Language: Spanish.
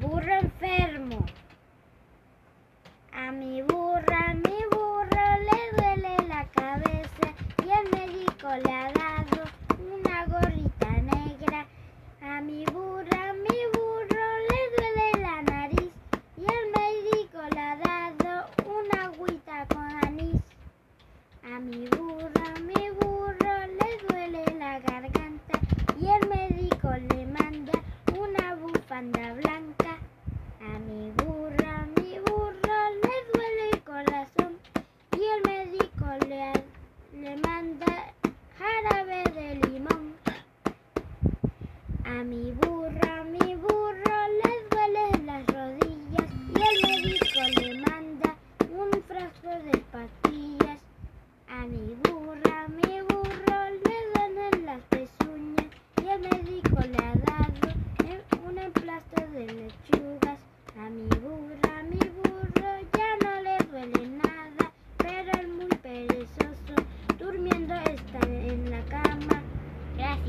burro enfermo. A mi burra, a mi burro le duele la cabeza y el médico le ha dado una gorrita negra. A mi burra, a mi burro le duele la nariz y el médico le ha dado una agüita con anís. A mi burro, a mi burro le duele la garganta y el médico le manda una bufanda blanca. A mi burro, a mi burro le duele el corazón y el médico le, le manda jarabe de limón. A mi burro, a mi burro le duelen las rodillas y el médico le manda un frasco de pastillas. A mi burro, a mi burro le duelen las pezuñas y el médico le